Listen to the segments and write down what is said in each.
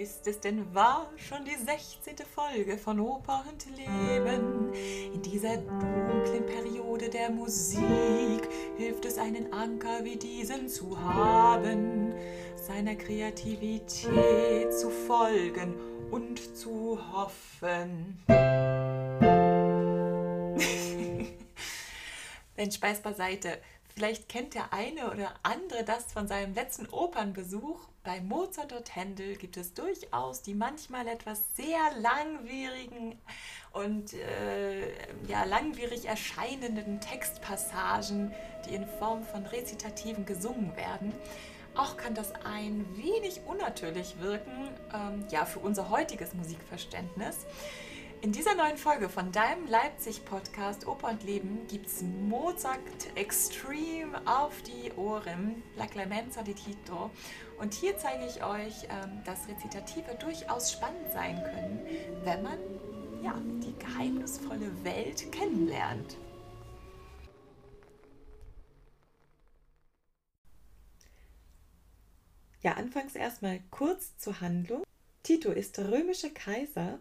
Ist es denn wahr, schon die 16. Folge von Oper und Leben? In dieser dunklen Periode der Musik hilft es einen Anker wie diesen zu haben, seiner Kreativität zu folgen und zu hoffen. Wenn Speis beiseite. Vielleicht kennt der eine oder andere das von seinem letzten Opernbesuch. Bei Mozart und Händel gibt es durchaus die manchmal etwas sehr langwierigen und äh, ja, langwierig erscheinenden Textpassagen, die in Form von Rezitativen gesungen werden. Auch kann das ein wenig unnatürlich wirken, ähm, ja, für unser heutiges Musikverständnis. In dieser neuen Folge von deinem Leipzig-Podcast Oper und Leben gibt's Mozart Extreme auf die Ohren, La Clemenza di Tito. Und hier zeige ich euch, ähm, dass Rezitative durchaus spannend sein können, wenn man ja, die geheimnisvolle Welt kennenlernt. Ja, anfangs erstmal kurz zur Handlung. Tito ist römischer Kaiser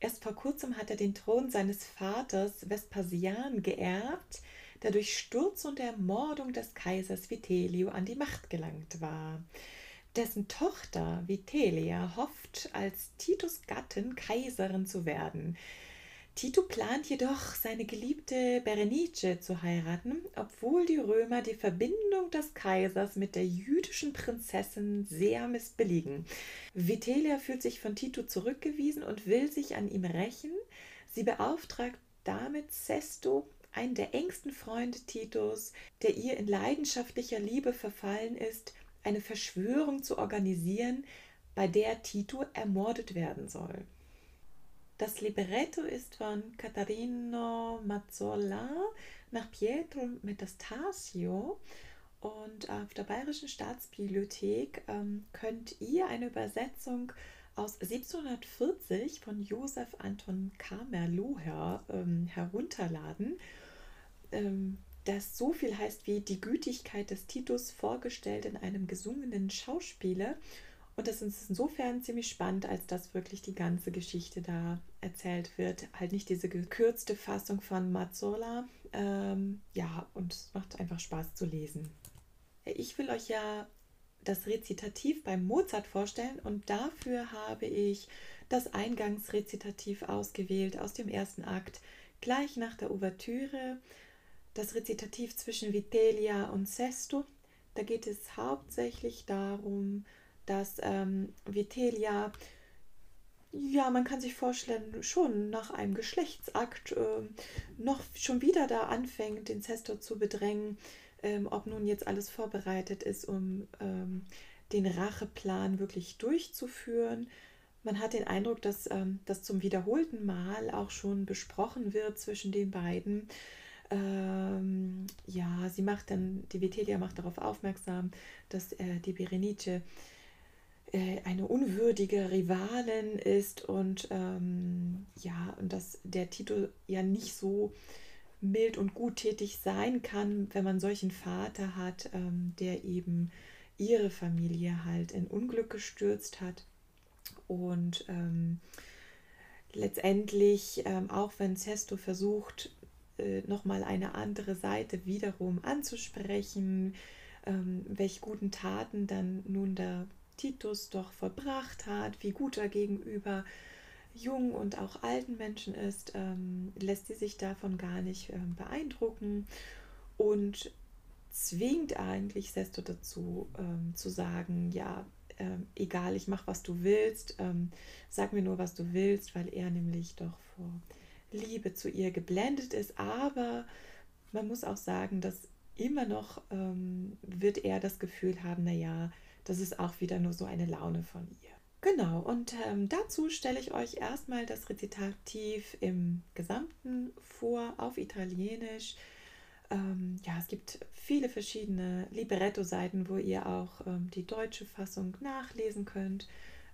Erst vor kurzem hat er den Thron seines Vaters Vespasian geerbt, der durch Sturz und Ermordung des Kaisers Vitelio an die Macht gelangt war. Dessen Tochter Vitellia hofft, als Titus Gattin Kaiserin zu werden. Tito plant jedoch, seine geliebte Berenice zu heiraten, obwohl die Römer die Verbindung des Kaisers mit der jüdischen Prinzessin sehr missbilligen. Vitellia fühlt sich von Tito zurückgewiesen und will sich an ihm rächen. Sie beauftragt damit Sesto, einen der engsten Freunde Titos, der ihr in leidenschaftlicher Liebe verfallen ist, eine Verschwörung zu organisieren, bei der Tito ermordet werden soll. Das Libretto ist von Catarino Mazzola nach Pietro Metastasio und auf der Bayerischen Staatsbibliothek ähm, könnt ihr eine Übersetzung aus 1740 von Josef Anton Kamerluher ähm, herunterladen, ähm, das so viel heißt wie die Gütigkeit des Titus vorgestellt in einem gesungenen Schauspieler und das ist insofern ziemlich spannend, als dass wirklich die ganze Geschichte da erzählt wird. Halt nicht diese gekürzte Fassung von Mazzola. Ähm, ja, und es macht einfach Spaß zu lesen. Ich will euch ja das Rezitativ beim Mozart vorstellen und dafür habe ich das Eingangsrezitativ ausgewählt aus dem ersten Akt, gleich nach der Ouvertüre. Das Rezitativ zwischen Vitellia und Sesto. Da geht es hauptsächlich darum, dass ähm, Vitelia, ja, man kann sich vorstellen, schon nach einem Geschlechtsakt äh, noch schon wieder da anfängt, den Zestor zu bedrängen, ähm, ob nun jetzt alles vorbereitet ist, um ähm, den Racheplan wirklich durchzuführen. Man hat den Eindruck, dass ähm, das zum wiederholten Mal auch schon besprochen wird zwischen den beiden. Ähm, ja, sie macht dann, die Vitelia macht darauf aufmerksam, dass äh, die Berenice eine unwürdige Rivalin ist und ähm, ja, und dass der Titel ja nicht so mild und guttätig sein kann, wenn man solchen Vater hat, ähm, der eben ihre Familie halt in Unglück gestürzt hat. Und ähm, letztendlich, ähm, auch wenn Sesto versucht, äh, nochmal eine andere Seite wiederum anzusprechen, ähm, welche guten Taten dann nun der Titus doch vollbracht hat, wie gut er gegenüber jungen und auch alten Menschen ist, ähm, lässt sie sich davon gar nicht ähm, beeindrucken und zwingt eigentlich Sesto dazu ähm, zu sagen, ja, ähm, egal, ich mache, was du willst, ähm, sag mir nur, was du willst, weil er nämlich doch vor Liebe zu ihr geblendet ist, aber man muss auch sagen, dass immer noch ähm, wird er das Gefühl haben, naja, das ist auch wieder nur so eine Laune von ihr. Genau, und ähm, dazu stelle ich euch erstmal das Rezitativ im Gesamten vor auf Italienisch. Ähm, ja, es gibt viele verschiedene Libretto-Seiten, wo ihr auch ähm, die deutsche Fassung nachlesen könnt.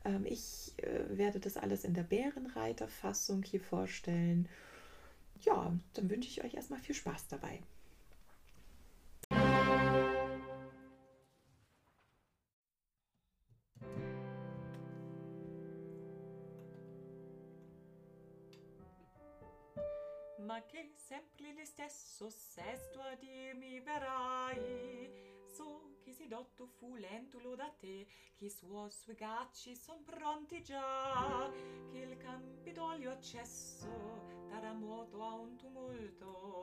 Ähm, ich äh, werde das alles in der Bärenreiter-Fassung hier vorstellen. Ja, dann wünsche ich euch erstmal viel Spaß dabei. Ma che sempre lo stesso sesto a dirmi verrai so che si dotto fu lentulo da te che i suoi suigacci son pronti già che il campidoglio accesso darà moto a un tumulto.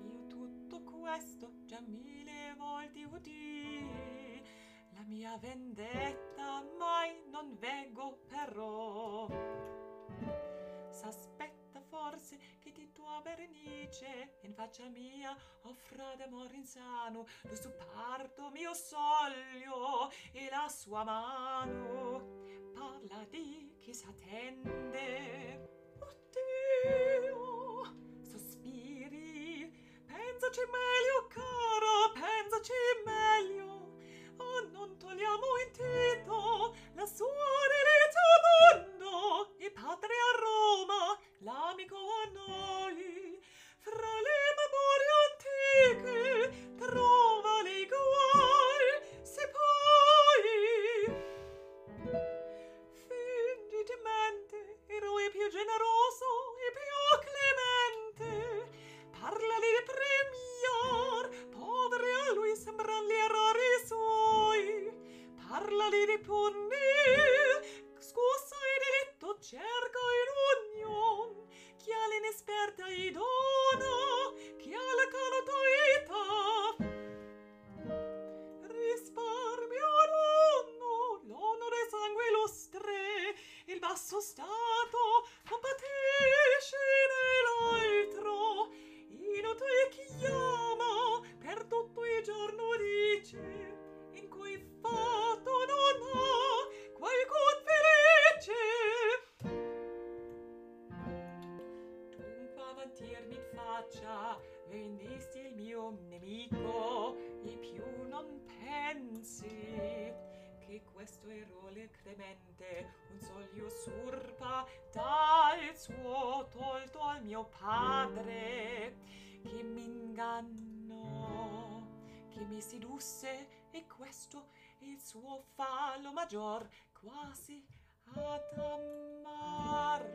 Io tutto questo già mille volte udì. La mia vendetta mai non veggo però forse che di tua vernice in faccia mia offra d'amor insano lo suo parto mio soglio e la sua mano. Parla di chi s'attende. Oddio sospiri. Pensaci meglio cara pensaci meglio. Oh non togliamo in tito la sua mondo e padre a Roma l'amico a noi. Fra le memorie antiche trova l'igual se poi fingi demente eroe più generoso e più clemente parla di premiar povere a lui sembran gli errori suoi. Parla di punir scusa e affetto cerca in union chi ha l'inesperta i dona chi ha la calotoità risparmio l'onno l'onore sangue illustre il basso sta questo il suo fallo maggior quasi ad amarlo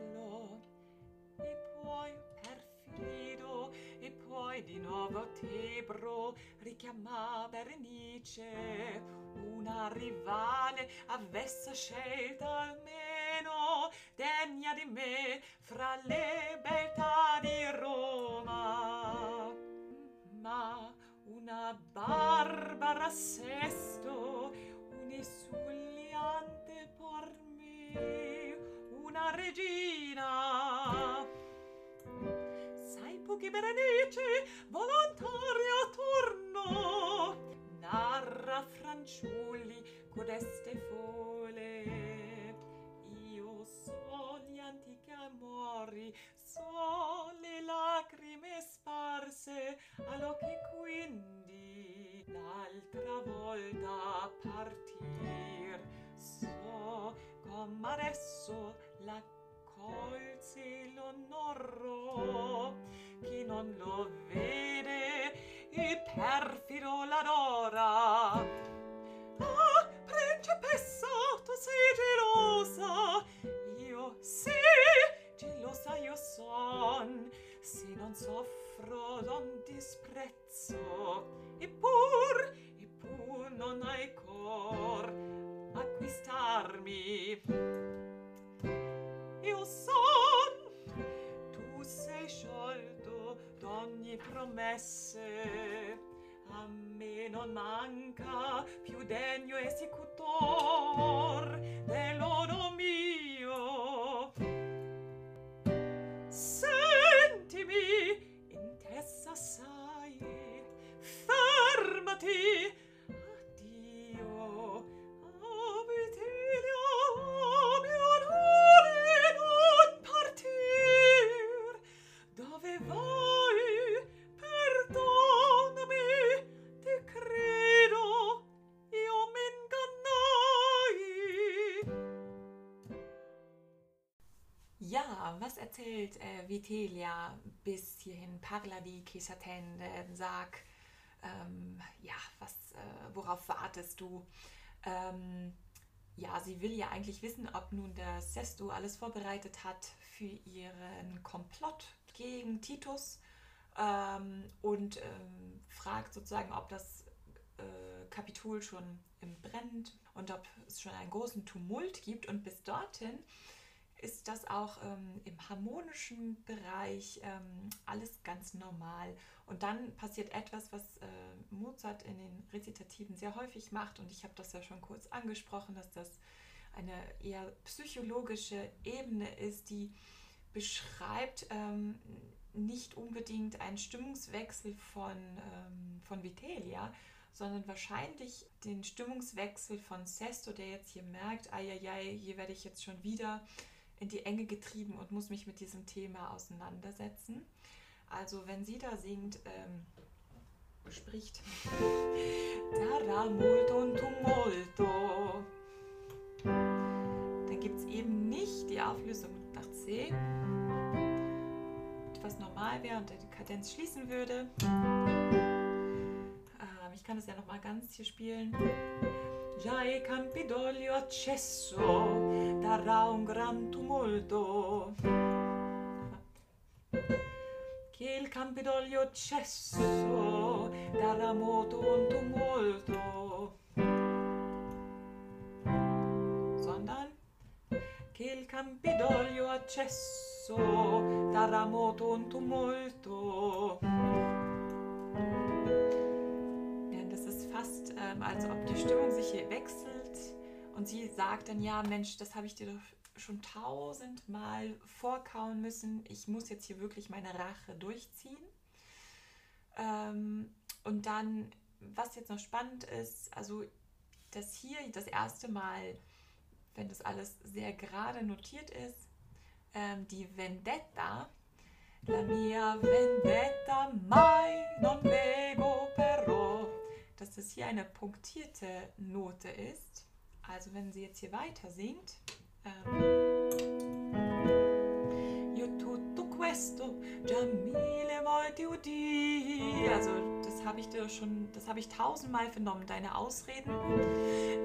e poi perfido e poi di nuovo Tebro richiama Berenice una rivale avessa scelta almeno degna di me fra le beltà di Roma. Ma una barbara sesto une sugliante por me una regina. Sai pochi berenice volontaria turno narra franciulli codeste fole. Io so gli antichi amori so le lacrime sparse all'occhi quindi l'altra volta partir. So come adesso la colse l'onoro chi non lo vede il perfido l'adora ah principessa tu sei gelosa? Io sì gelosa io son se non soffro non disprezzo. Eppur eppur non hai cor acquistarmi. Io son tu sei sciolto d'ogni promesse. A me non manca più degno esecutor dell'onore Ja, was erzählt äh, Vitelia bis hierhin? Parla di che s'attende? Sag, ähm, äh, worauf wartest du? Ähm, ja, sie will ja eigentlich wissen, ob nun der Sesto alles vorbereitet hat für ihren Komplott gegen Titus ähm, und ähm, fragt sozusagen, ob das äh, Kapitol schon brennt und ob es schon einen großen Tumult gibt. Und bis dorthin ist das auch ähm, im harmonischen Bereich ähm, alles ganz normal. Und dann passiert etwas, was äh, Mozart in den Rezitativen sehr häufig macht. Und ich habe das ja schon kurz angesprochen, dass das eine eher psychologische Ebene ist, die beschreibt ähm, nicht unbedingt einen Stimmungswechsel von, ähm, von Vitellia, sondern wahrscheinlich den Stimmungswechsel von Sesto, der jetzt hier merkt, ai, hier werde ich jetzt schon wieder in die Enge getrieben und muss mich mit diesem Thema auseinandersetzen. Also wenn sie da singt, ähm, spricht, Darà molto un tumulto, dann gibt es eben nicht die Auflösung nach C, was normal wäre und die Kadenz schließen würde. Ähm, ich kann das ja nochmal ganz hier spielen. Già Campidoglio accesso darà un gran tumulto. Che il Campidoglio accesso darà molto un tumulto. Sondern che il Campidoglio accesso darà molto un tumulto. fast, ähm, als ob die Stimmung sich hier wechselt und sie sagt dann, ja Mensch, das habe ich dir doch schon tausendmal vorkauen müssen. Ich muss jetzt hier wirklich meine Rache durchziehen. Ähm, und dann, was jetzt noch spannend ist, also dass hier das erste Mal, wenn das alles sehr gerade notiert ist, ähm, die Vendetta, la mia vendetta mai non vego però dass das hier eine punktierte Note ist. Also wenn sie jetzt hier weiter singt. Ähm, Io tutto questo già mille volte. Also das habe ich dir schon, das habe ich tausendmal vernommen, deine Ausreden.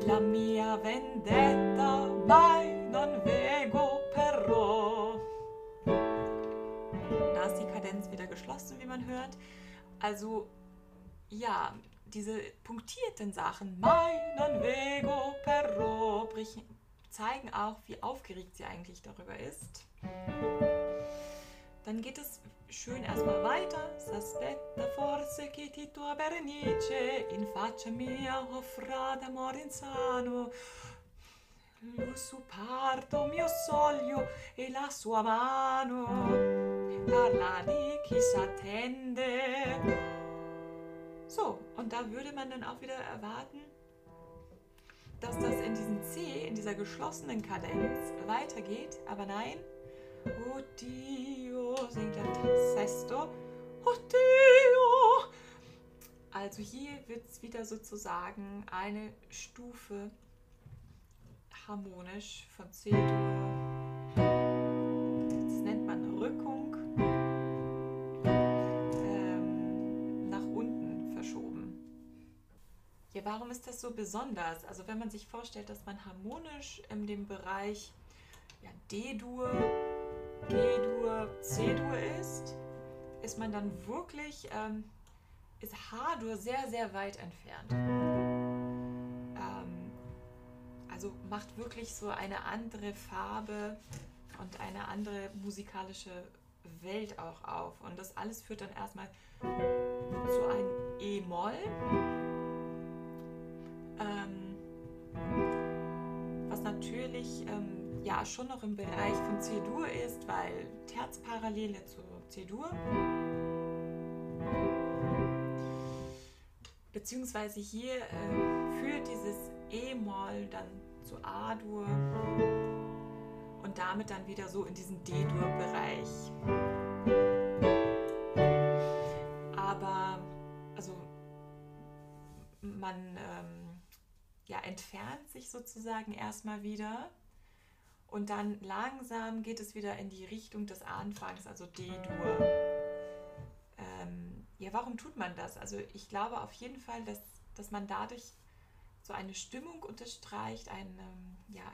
La mia vendetta mai non vego però. Da ist die Kadenz wieder geschlossen, wie man hört. Also ja, diese punktierten Sachen, meinen Vego Perro, zeigen auch, wie aufgeregt sie eigentlich darüber ist. Dann geht es schön erstmal weiter. S'aspetta forse che ti tua Berenice in faccia mia offra d'amore insano. Lo suo parto mio soglio e la sua mano parla di chi s'attende. So, und da würde man dann auch wieder erwarten, dass das in diesem C, in dieser geschlossenen Kadenz weitergeht. Aber nein. Oddio, singt er Sesto. Oddio. Also hier wird es wieder sozusagen eine Stufe harmonisch von C-Dur. Warum ist das so besonders? Also wenn man sich vorstellt, dass man harmonisch in dem Bereich ja, D-Dur, G-Dur, C-Dur ist, ist man dann wirklich, ähm, ist H-Dur sehr, sehr weit entfernt. Ähm, also macht wirklich so eine andere Farbe und eine andere musikalische Welt auch auf. Und das alles führt dann erstmal zu einem E-Moll ähm, was natürlich ähm, ja schon noch im Bereich von C-Dur ist, weil Terzparallele zu C-Dur. Beziehungsweise hier äh, führt dieses E-Moll dann zu A-Dur und damit dann wieder so in diesen D-Dur-Bereich. Aber also man ähm, ja, entfernt sich sozusagen erstmal wieder und dann langsam geht es wieder in die Richtung des Anfangs, also D-Dur. Ähm, ja, warum tut man das? Also ich glaube auf jeden Fall, dass, dass man dadurch so eine Stimmung unterstreicht, ein, ähm, ja,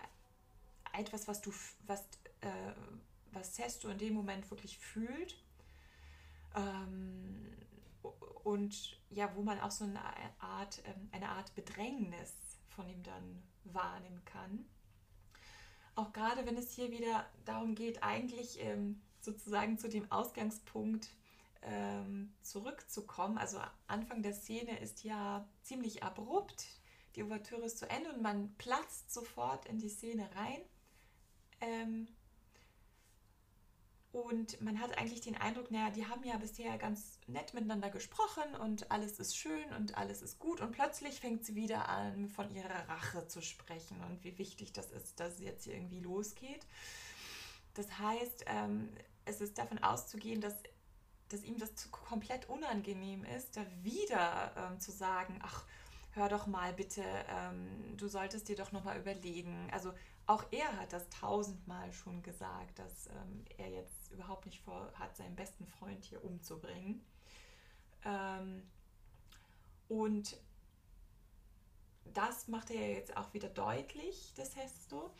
etwas, was du, was, äh, was Sesto in dem Moment wirklich fühlt. Ähm, und ja, wo man auch so eine Art, ähm, eine Art Bedrängnis von ihm dann wahrnehmen kann. Auch gerade wenn es hier wieder darum geht, eigentlich ähm, sozusagen zu dem Ausgangspunkt ähm, zurückzukommen. Also Anfang der Szene ist ja ziemlich abrupt. Die Ouvertüre ist zu Ende und man platzt sofort in die Szene rein. Ähm, und man hat eigentlich den Eindruck, naja, die haben ja bisher ganz nett miteinander gesprochen und alles ist schön und alles ist gut. Und plötzlich fängt sie wieder an, von ihrer Rache zu sprechen und wie wichtig das ist, dass es jetzt hier irgendwie losgeht. Das heißt, ähm, es ist davon auszugehen, dass, dass ihm das komplett unangenehm ist, da wieder ähm, zu sagen, ach, hör doch mal bitte, ähm, du solltest dir doch nochmal überlegen. Also auch er hat das tausendmal schon gesagt, dass er jetzt überhaupt nicht vorhat, seinen besten Freund hier umzubringen. Ähm, und das macht er jetzt auch wieder deutlich, das Hesto.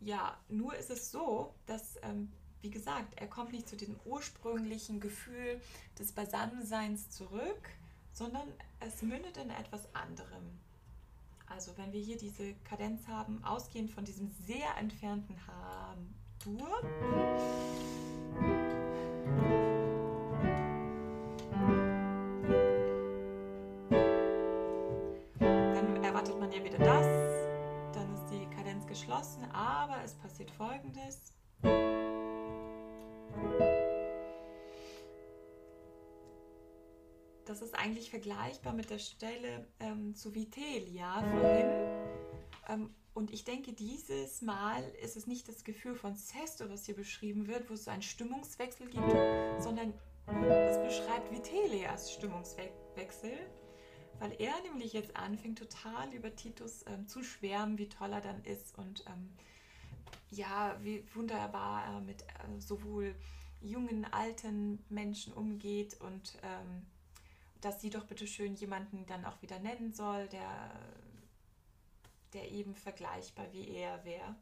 Ja, nur ist es so, dass, ähm, wie gesagt, er kommt nicht zu dem ursprünglichen Gefühl des Beisammenseins zurück, sondern es mündet in etwas anderem. Also wenn wir hier diese Kadenz haben, ausgehend von diesem sehr entfernten H-Dur, dann erwartet man ja wieder das, dann ist die Kadenz geschlossen, aber es passiert folgendes. das ist eigentlich vergleichbar mit der Stelle ähm, zu Vitelia vorhin. Ähm, und ich denke, dieses Mal ist es nicht das Gefühl von Sesto, was hier beschrieben wird, wo es so einen Stimmungswechsel gibt, sondern es beschreibt Vitelias Stimmungswechsel, weil er nämlich jetzt anfängt, total über Titus ähm, zu schwärmen, wie toll er dann ist und ähm, ja, wie wunderbar er mit äh, sowohl jungen, alten Menschen umgeht und ähm, dass sie doch bitte schön jemanden dann auch wieder nennen soll, der, der eben vergleichbar wie er wäre.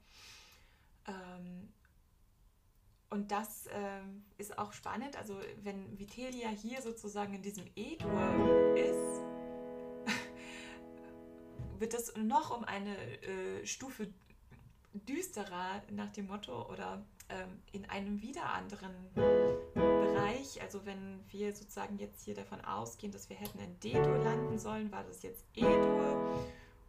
Ähm, und das ähm, ist auch spannend. Also wenn Vitelia hier sozusagen in diesem E-Dur ist, wird das noch um eine äh, Stufe düsterer nach dem Motto oder ähm, in einem wieder anderen Bereich. Also wenn wir sozusagen jetzt hier davon ausgehen, dass wir hätten in D-Dur landen sollen, war das jetzt E-Dur.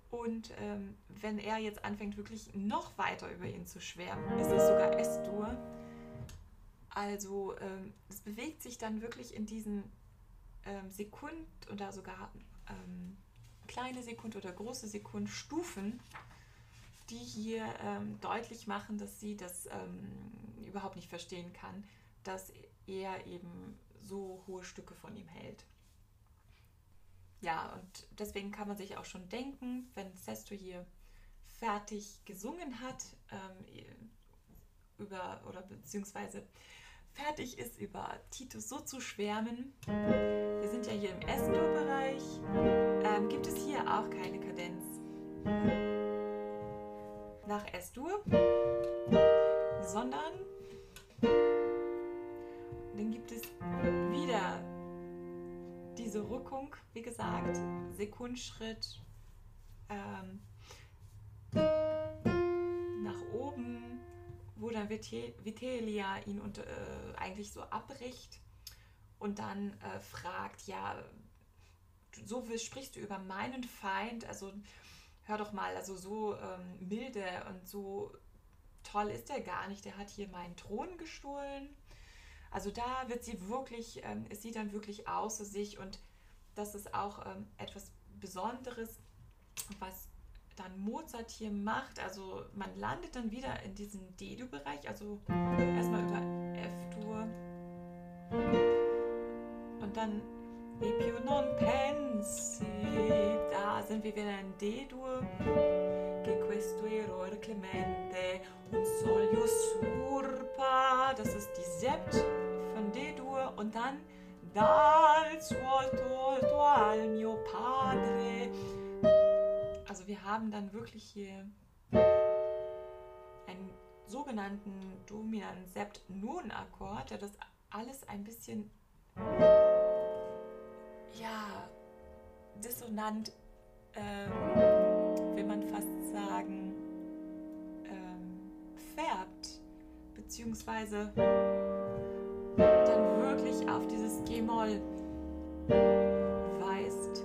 Und ähm, wenn er jetzt anfängt, wirklich noch weiter über ihn zu schwärmen, ist es sogar S-Dur. Also ähm, es bewegt sich dann wirklich in diesen ähm, Sekund oder sogar ähm, kleine Sekund oder große Sekundstufen die hier ähm, deutlich machen, dass sie das ähm, überhaupt nicht verstehen kann, dass er eben so hohe Stücke von ihm hält. Ja, und deswegen kann man sich auch schon denken, wenn Sesto hier fertig gesungen hat, ähm, über oder beziehungsweise fertig ist, über Titus so zu schwärmen. Wir sind ja hier im S-Dur-Bereich. Ähm, gibt es hier auch keine Kadenz nach S-Dur, sondern diese Rückung, wie gesagt, Sekundschritt ähm, nach oben, wo dann Vitelia ihn unter, äh, eigentlich so abbricht und dann äh, fragt, ja, so sprichst du über meinen Feind, also hör doch mal, also so ähm, milde und so toll ist er gar nicht. Der hat hier meinen Thron gestohlen. Also da wird sie wirklich, ähm, es sieht dann wirklich außer sich und das ist auch ähm, etwas Besonderes, was dann Mozart hier macht. Also man landet dann wieder in diesem D-Dur-Bereich, also erstmal über F-Dur und dann E più non pensi, da sind wir wieder in D-Dur, che questo errore clemente un sol usurpa, das ist die Sept von D-Dur. Und dann dal suo torto al mio padre, Also wir haben dann wirklich hier einen sogenannten dominanten Sept-Nun-Akkord, der das alles ein bisschen ja dissonant, ähm, will man fast sagen, ähm, färbt, beziehungsweise dann wirklich auf dieses G-Moll weist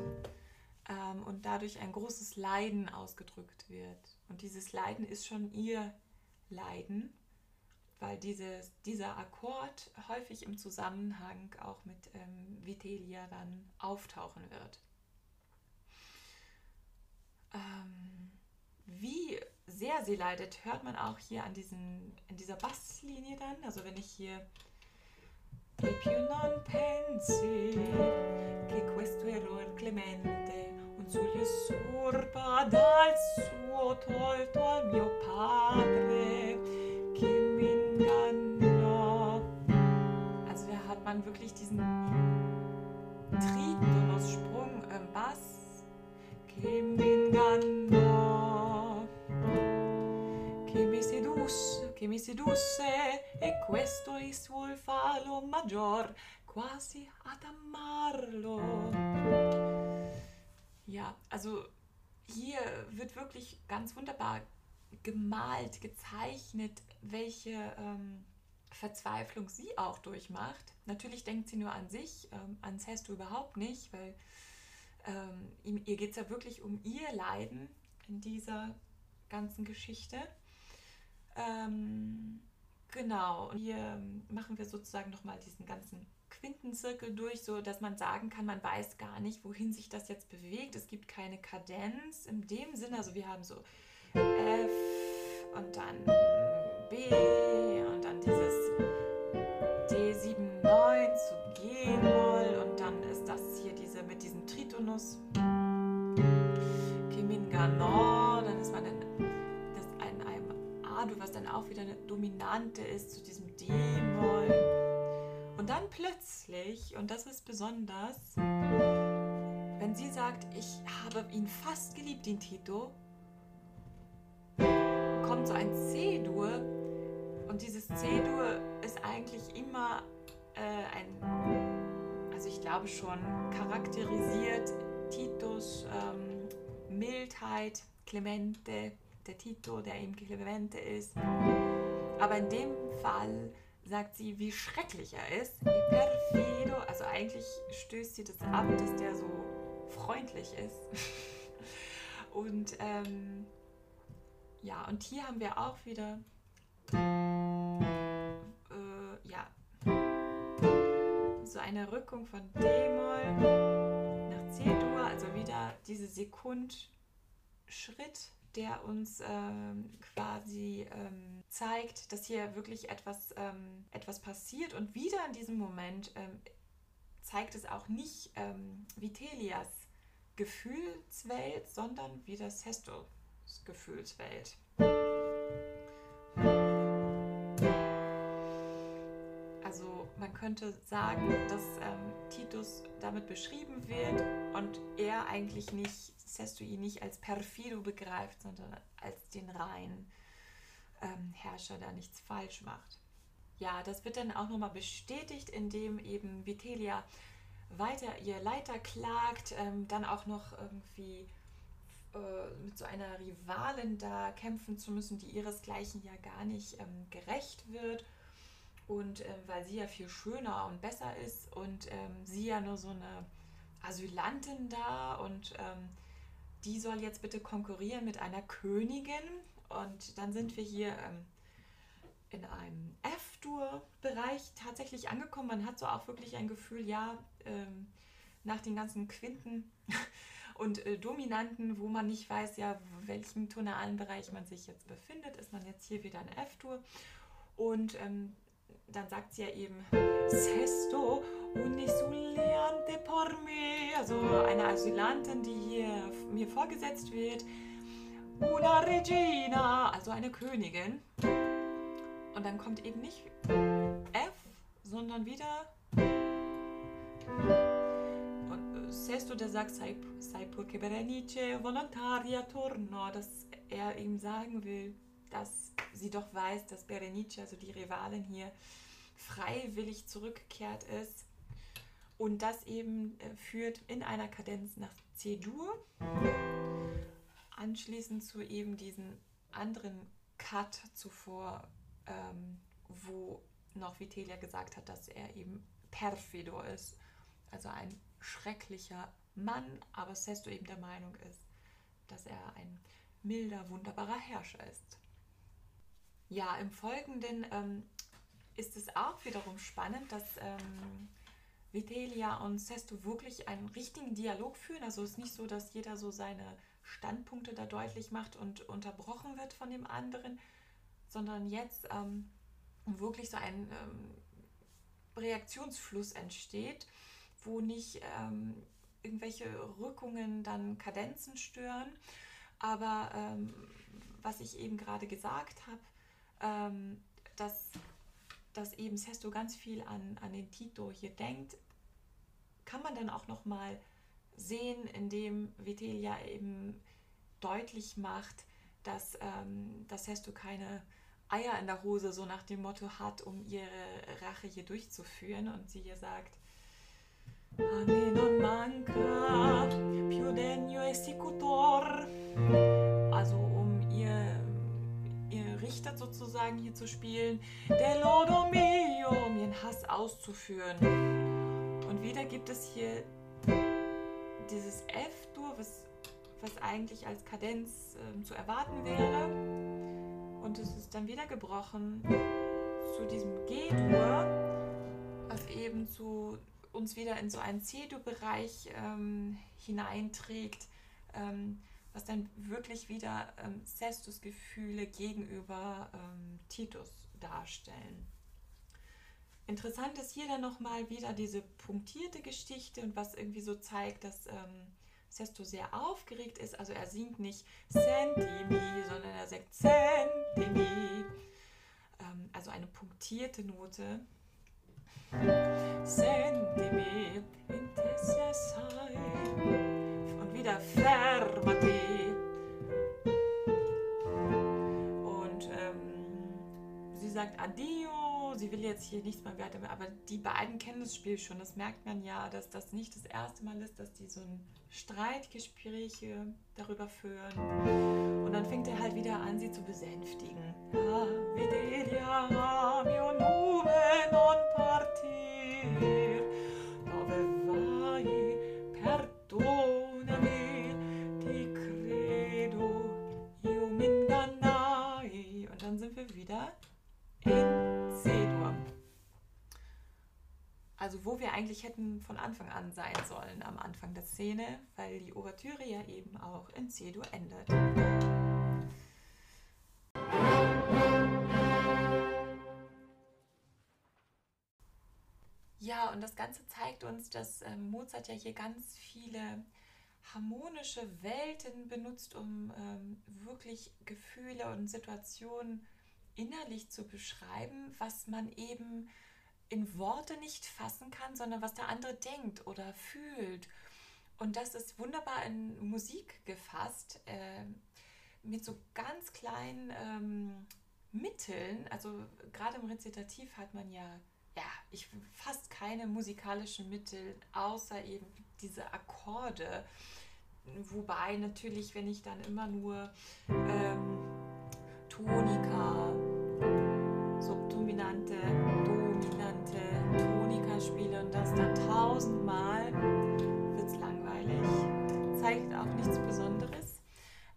ähm, und dadurch ein großes Leiden ausgedrückt wird. Und dieses Leiden ist schon ihr Leiden, weil dieses, dieser Akkord häufig im Zusammenhang auch mit ähm, Vitelia dann auftauchen wird. Ähm, wie sehr sie leidet, hört man auch hier an diesen, in dieser Basslinie dann. Also wenn ich hier E più non pensi che questo error clemente un sugli usurpa dal suo tolto al mio padre man wirklich diesen Tritonus-Sprung im Bass. Che mi ingannò. Che mi sedusse, e questo il suo falo maggior quasi ad amarlo. Ja, also hier wird wirklich ganz wunderbar gemalt, gezeichnet, welche ähm, Verzweiflung sie auch durchmacht. Natürlich denkt sie nur an sich, ähm, an Sesto überhaupt nicht, weil ähm, ihm, ihr geht es ja wirklich um ihr Leiden in dieser ganzen Geschichte. Ähm, genau, und hier machen wir sozusagen nochmal diesen ganzen Quintenzirkel durch, so dass man sagen kann, man weiß gar nicht, wohin sich das jetzt bewegt. Es gibt keine Kadenz in dem Sinne, also wir haben so F und dann B und dann dieses D7-9 zu G-Moll und dann ist das hier diese mit diesem Tritonus. Keminganor, dann ist man in, das in einem A-Dur, was dann auch wieder eine Dominante ist zu diesem D-Moll. Und dann plötzlich, und das ist besonders, wenn sie sagt, ich habe ihn fast geliebt, den Tito, kommt so ein C-Dur. Und dieses C-Dur ist eigentlich immer äh, ein, also ich glaube schon, charakterisiert Titos ähm, Mildheit, Clemente, der Tito, der ihm Clemente ist. Aber in dem Fall sagt sie, wie schrecklich er ist. Perfido. Also eigentlich stößt sie das ab, dass der so freundlich ist. und ähm, ja, und hier haben wir auch wieder so eine Rückung von D-Moll nach C-Dur, also wieder diese Sekundschritt der uns ähm, quasi ähm, zeigt, dass hier wirklich etwas, ähm, etwas passiert. Und wieder in diesem Moment ähm, zeigt es auch nicht ähm, Vitelias Gefühlswelt, sondern wieder Sestos Gefühlswelt. Also man könnte sagen, dass ähm, Titus damit beschrieben wird und er eigentlich nicht Sestui nicht als perfido begreift, sondern als den reinen ähm, Herrscher, der nichts falsch macht. Ja, das wird dann auch nochmal bestätigt, indem eben Vitelia weiter ihr Leiter klagt, ähm, dann auch noch irgendwie äh, mit so einer Rivalin da kämpfen zu müssen, die ihresgleichen ja gar nicht ähm, gerecht wird. Und äh, weil sie ja viel schöner und besser ist und ähm, sie ja nur so eine Asylantin da und ähm, die soll jetzt bitte konkurrieren mit einer Königin. Und dann sind wir hier ähm, in einem F-Dur-Bereich tatsächlich angekommen. Man hat so auch wirklich ein Gefühl, ja, ähm, nach den ganzen Quinten und äh, Dominanten, wo man nicht weiß, ja, welchen tonalen Bereich man sich jetzt befindet, ist man jetzt hier wieder in F-Dur. Und ähm, dann sagt sie ja eben Sesto unisuliante por me, also eine Asylantin, die hier mir vorgesetzt wird. Una regina, also eine Königin. Und dann kommt eben nicht F, sondern wieder Sesto, der sagt, sei, sei Berenice volontaria torno, dass er ihm sagen will, dass sie doch weiß, dass Berenice, also die Rivalin hier, freiwillig zurückgekehrt ist. Und das eben äh, führt in einer Kadenz nach C-Dur. Anschließend zu eben diesen anderen Cut zuvor, ähm, wo noch Vitelia gesagt hat, dass er eben perfido ist, also ein schrecklicher Mann, aber Sesto eben der Meinung ist, dass er ein milder, wunderbarer Herrscher ist. Ja, im Folgenden ähm, ist es auch wiederum spannend, dass ähm, Vitelia und Sesto wirklich einen richtigen Dialog führen. Also es ist nicht so, dass jeder so seine Standpunkte da deutlich macht und unterbrochen wird von dem anderen, sondern jetzt ähm, wirklich so ein ähm, Reaktionsfluss entsteht, wo nicht ähm, irgendwelche Rückungen dann Kadenzen stören. Aber ähm, was ich eben gerade gesagt habe, ähm, dass, dass eben Sesto ganz viel an, an den Tito hier denkt, kann man dann auch nochmal sehen, indem Vitelia eben deutlich macht, dass, ähm, dass Sesto keine Eier in der Hose so nach dem Motto hat, um ihre Rache hier durchzuführen und sie hier sagt, A me non manca più degno executor. Also um ihr Richter sozusagen hier zu spielen, der Lodo mio, um ihren Hass auszuführen. Und wieder gibt es hier dieses F-Dur, was, was eigentlich als Kadenz äh, zu erwarten wäre. Und es ist dann wieder gebrochen zu diesem G-Dur, was eben zu uns wieder in so einen C-Dur-Bereich ähm, hineinträgt, ähm, was dann wirklich wieder ähm, Cestus-Gefühle gegenüber ähm, Titus darstellen. Interessant ist hier dann nochmal wieder diese punktierte Geschichte und was irgendwie so zeigt, dass ähm, Sesto sehr aufgeregt ist. Also er singt nicht Sentimi, sondern er sagt Sentimi. Ähm, also eine punktierte Note. Sentimi, sai. Und wieder fermati. Sagt Addio sie will jetzt hier nichts mehr weiter, aber die beiden kennen das Spiel schon. Das merkt man ja, dass das nicht das erste Mal ist, dass die so ein Streitgespräche darüber führen. Und dann fängt er halt wieder an, sie zu besänftigen. Ah, Also wo wir eigentlich hätten von Anfang an sein sollen, am Anfang der Szene, weil die Ouvertüre ja eben auch in C-Dur endet. Ja, und das Ganze zeigt uns, dass ähm, Mozart ja hier ganz viele harmonische Welten benutzt, um ähm, wirklich Gefühle und Situationen innerlich zu beschreiben, was man eben in Worte nicht fassen kann, sondern was der andere denkt oder fühlt. Und das ist wunderbar in Musik gefasst, äh, mit so ganz kleinen ähm, Mitteln. Also gerade im Rezitativ hat man ja, ja, ich fast keine musikalischen Mittel, außer eben diese Akkorde. Wobei natürlich, wenn ich dann immer nur ähm, Tonika,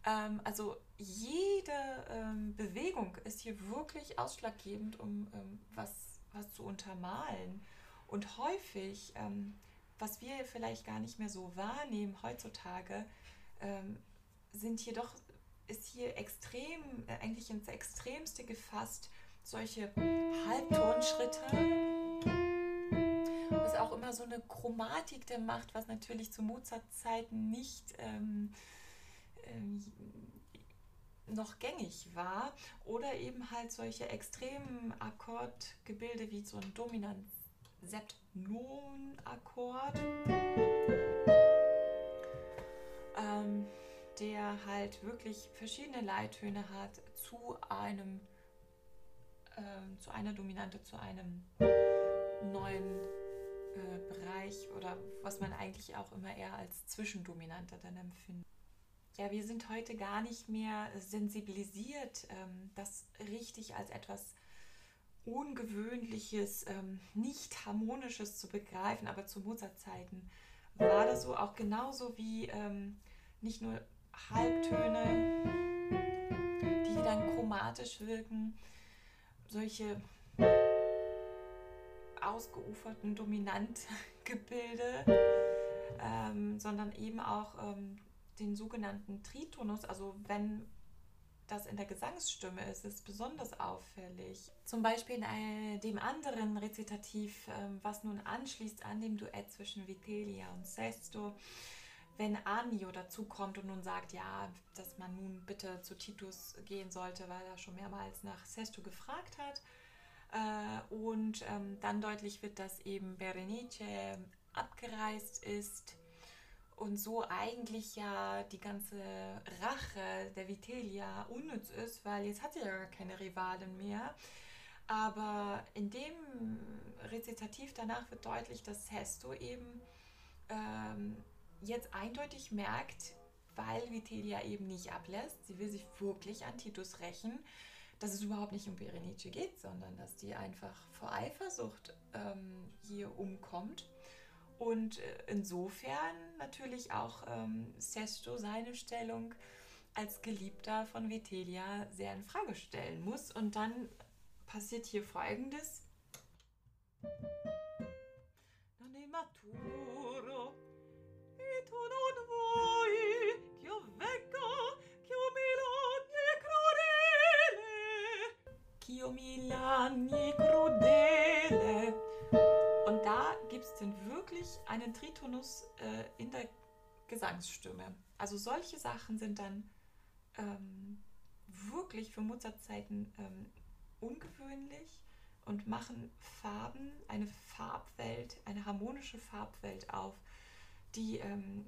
Ähm, also jede ähm, Bewegung ist hier wirklich ausschlaggebend, um ähm, was, was zu untermalen. Und häufig, ähm, was wir vielleicht gar nicht mehr so wahrnehmen heutzutage, ähm, sind hier doch ist hier extrem, äh, eigentlich ins Extremste gefasst, solche Halbtonschritte. Was auch immer so eine Chromatik der macht, was natürlich zu Mozart-Zeiten nicht ähm, noch gängig war. Oder eben halt solche extremen Akkordgebilde wie so ein dominant Sept-Non-Akkord. ähm, der halt wirklich verschiedene Leittöne hat zu einem, äh, zu einer Dominante, zu einem neuen äh, Bereich oder was man eigentlich auch immer eher als Zwischendominante dann empfindet. Ja, wir sind heute gar nicht mehr sensibilisiert, ähm, das richtig als etwas Ungewöhnliches, ähm, nicht harmonisches zu begreifen, aber zu Mozart-Zeiten war das so auch genauso wie ähm, nicht nur Halbtöne, die dann chromatisch wirken, solche ausgeuferten Dominantgebilde, ähm, sondern eben auch ähm, den sogenannten Tritonus, also wenn das in der Gesangsstimme ist, ist besonders auffällig. Zum Beispiel in äh, dem anderen Rezitativ, ähm, was nun anschließt an dem Duett zwischen Vitelia und Sesto, wenn Anio dazukommt und nun sagt, ja, dass man nun bitte zu Titus gehen sollte, weil er schon mehrmals nach Sesto gefragt hat. Äh, und ähm, dann deutlich wird, dass eben Berenice abgereist ist und so eigentlich ja die ganze Rache der Vitelia unnütz ist, weil jetzt hat sie ja keine Rivalen mehr. Aber in dem Rezitativ danach wird deutlich, dass Sesto eben ähm, jetzt eindeutig merkt, weil Vitelia eben nicht ablässt, sie will sich wirklich an Titus rächen, dass es überhaupt nicht um Berenice geht, sondern dass die einfach vor Eifersucht ähm, hier umkommt. Und äh, insofern natürlich auch ähm, Sesto seine Stellung als Geliebter von Vitelia sehr in Frage stellen muss. Und dann passiert hier folgendes. Maturo tu non vuoi ch'io venga ch'io crudele ch'io mi crudele wirklich einen Tritonus äh, in der Gesangsstimme. Also solche Sachen sind dann ähm, wirklich für Mozart-Zeiten ähm, ungewöhnlich und machen Farben, eine Farbwelt, eine harmonische Farbwelt auf, die, ähm,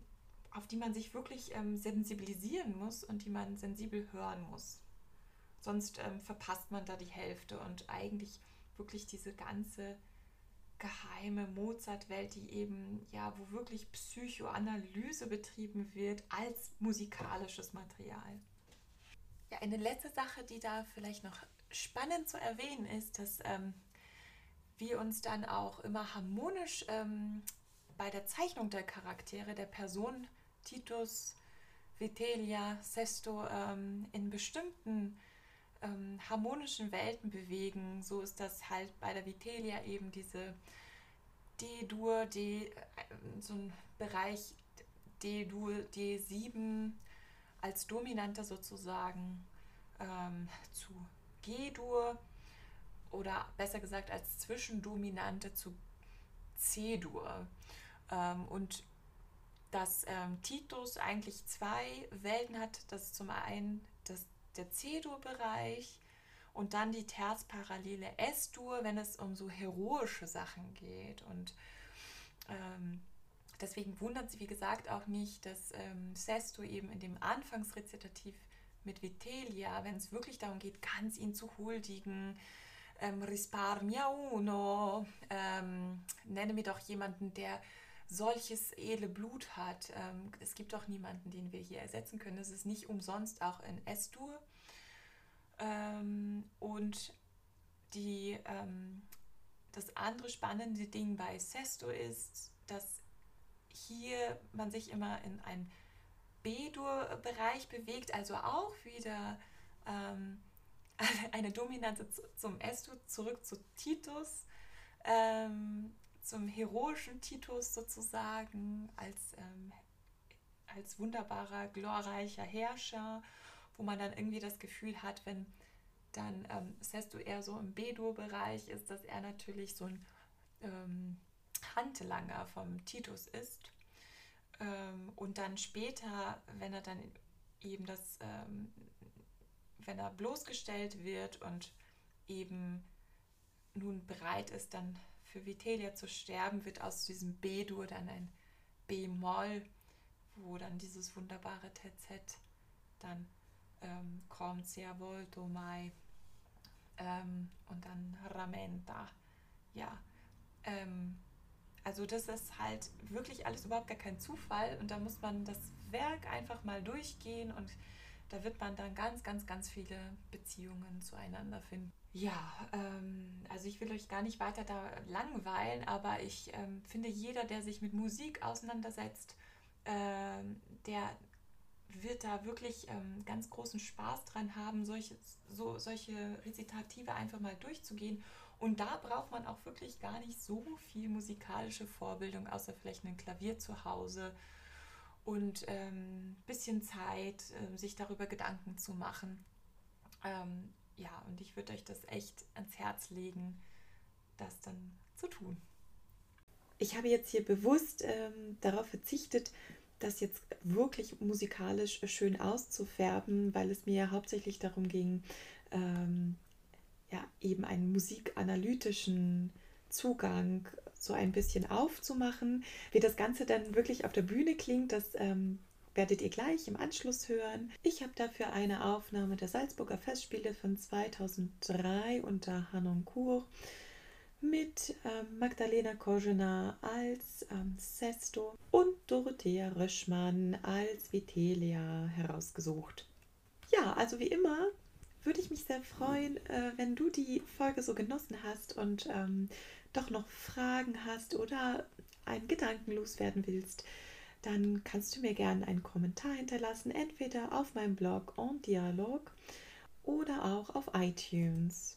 auf die man sich wirklich ähm, sensibilisieren muss und die man sensibel hören muss. Sonst ähm, verpasst man da die Hälfte und eigentlich wirklich diese ganze geheime Mozart-Welt, die eben, ja, wo wirklich Psychoanalyse betrieben wird als musikalisches Material. Ja, eine letzte Sache, die da vielleicht noch spannend zu erwähnen ist, dass ähm, wir uns dann auch immer harmonisch ähm, bei der Zeichnung der Charaktere, der Person Titus, Vitelia, Sesto ähm, in bestimmten ähm, harmonischen Welten bewegen. So ist das halt bei der Vitelia eben diese D-Dur, D, äh, so ein Bereich D-Dur, D7 als Dominante sozusagen ähm, zu G-Dur oder besser gesagt als Zwischendominante zu C-Dur. Ähm, und dass ähm, Titus eigentlich zwei Welten hat. Das ist zum einen der C-Dur-Bereich und dann die terzparallele S-Dur, wenn es um so heroische Sachen geht. Und ähm, deswegen wundert sie, wie gesagt, auch nicht, dass ähm, Sesto eben in dem Anfangsrezitativ mit Vitelia, wenn es wirklich darum geht, ganz ihn zu huldigen, ähm, risparmia uno, ähm, nenne mir doch jemanden, der solches edle Blut hat. Ähm, es gibt doch niemanden, den wir hier ersetzen können. Es ist nicht umsonst auch in S-Dur. Ähm, und die, ähm, das andere spannende Ding bei Sesto ist, dass hier man sich immer in einen B-Dur-Bereich bewegt, also auch wieder ähm, eine Dominante zum S-Dur, zurück zu Titus, ähm, zum heroischen Titus sozusagen, als, ähm, als wunderbarer, glorreicher Herrscher, wo man dann irgendwie das Gefühl hat, wenn dann ähm, Sesto eher so im B-Dur-Bereich ist, dass er natürlich so ein ähm, Handlanger vom Titus ist. Ähm, und dann später, wenn er dann eben das, ähm, wenn er bloßgestellt wird und eben nun bereit ist, dann für Vitelia zu sterben, wird aus diesem B-Dur dann ein B-Moll, wo dann dieses wunderbare TZ dann ähm, kommt, sehr volto mai ähm, und dann ramenta. Ja, ähm, also das ist halt wirklich alles überhaupt gar kein Zufall und da muss man das Werk einfach mal durchgehen und da wird man dann ganz, ganz, ganz viele Beziehungen zueinander finden. Ja, ähm, also ich will euch gar nicht weiter da langweilen, aber ich ähm, finde, jeder, der sich mit Musik auseinandersetzt, ähm, der wird da wirklich ähm, ganz großen Spaß dran haben, solche, so, solche Rezitative einfach mal durchzugehen. Und da braucht man auch wirklich gar nicht so viel musikalische Vorbildung, außer vielleicht ein Klavier zu Hause und ein ähm, bisschen Zeit, äh, sich darüber Gedanken zu machen. Ähm, ja, und ich würde euch das echt ans Herz legen, das dann zu tun. Ich habe jetzt hier bewusst ähm, darauf verzichtet, das jetzt wirklich musikalisch schön auszufärben, weil es mir hauptsächlich darum ging, ähm, ja, eben einen musikanalytischen Zugang so ein bisschen aufzumachen. Wie das Ganze dann wirklich auf der Bühne klingt, das ähm, werdet ihr gleich im Anschluss hören. Ich habe dafür eine Aufnahme der Salzburger Festspiele von 2003 unter Hanoncourt mit ähm, Magdalena Korzena als ähm, Sesto und Dorothea Röschmann als Vitelia herausgesucht. Ja, also wie immer würde ich mich sehr freuen, äh, wenn du die Folge so genossen hast und ähm, doch noch Fragen hast oder einen Gedanken loswerden willst, dann kannst du mir gerne einen Kommentar hinterlassen, entweder auf meinem Blog En Dialog oder auch auf iTunes.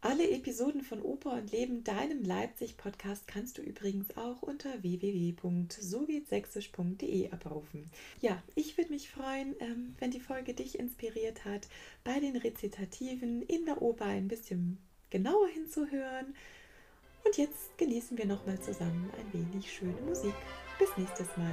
Alle Episoden von Oper und Leben, deinem Leipzig-Podcast, kannst du übrigens auch unter www.sogehtsächsisch.de abrufen. Ja, ich würde mich freuen, ähm, wenn die Folge dich inspiriert hat, bei den Rezitativen in der Oper ein bisschen genauer hinzuhören. Und jetzt genießen wir nochmal zusammen ein wenig schöne Musik. Bis nächstes Mal.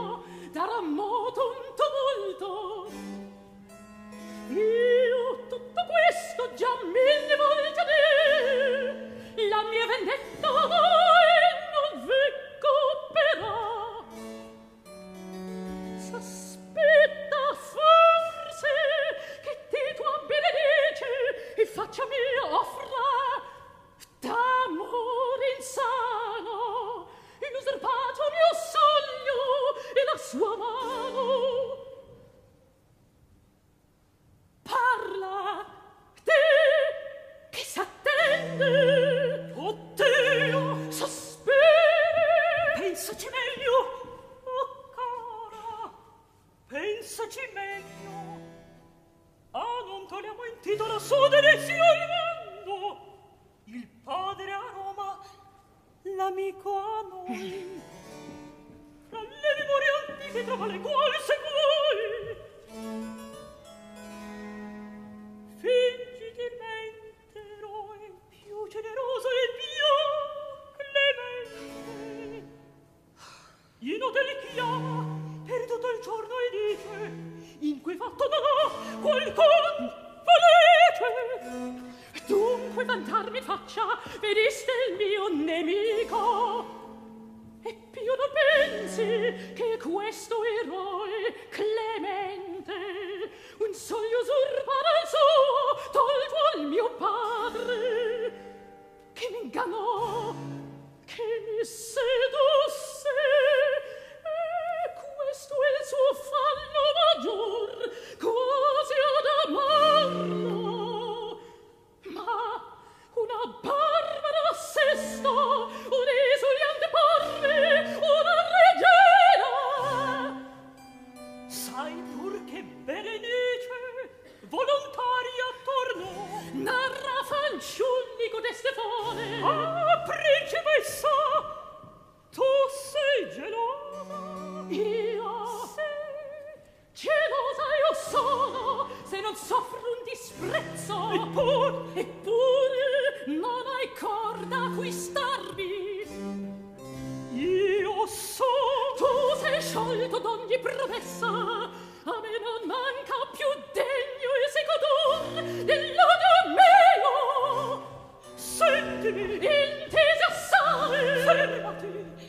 si trova le guol se prezzo! Eppur eppure non hai corda a io so tu sei sciolto d'ogni promessa a me non manca più degno il secodor dell'odio mio. Sentimi intesi assai. Fermati.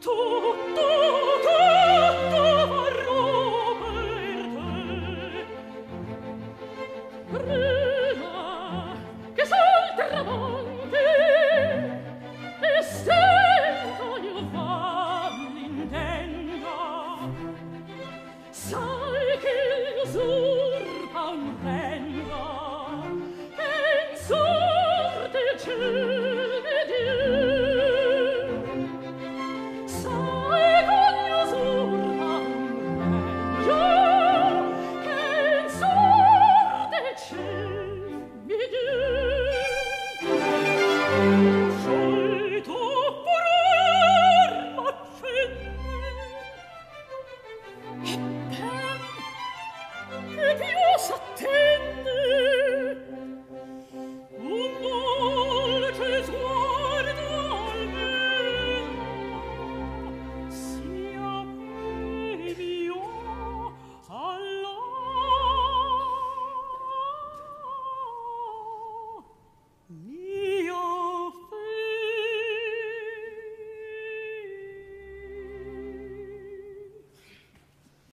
土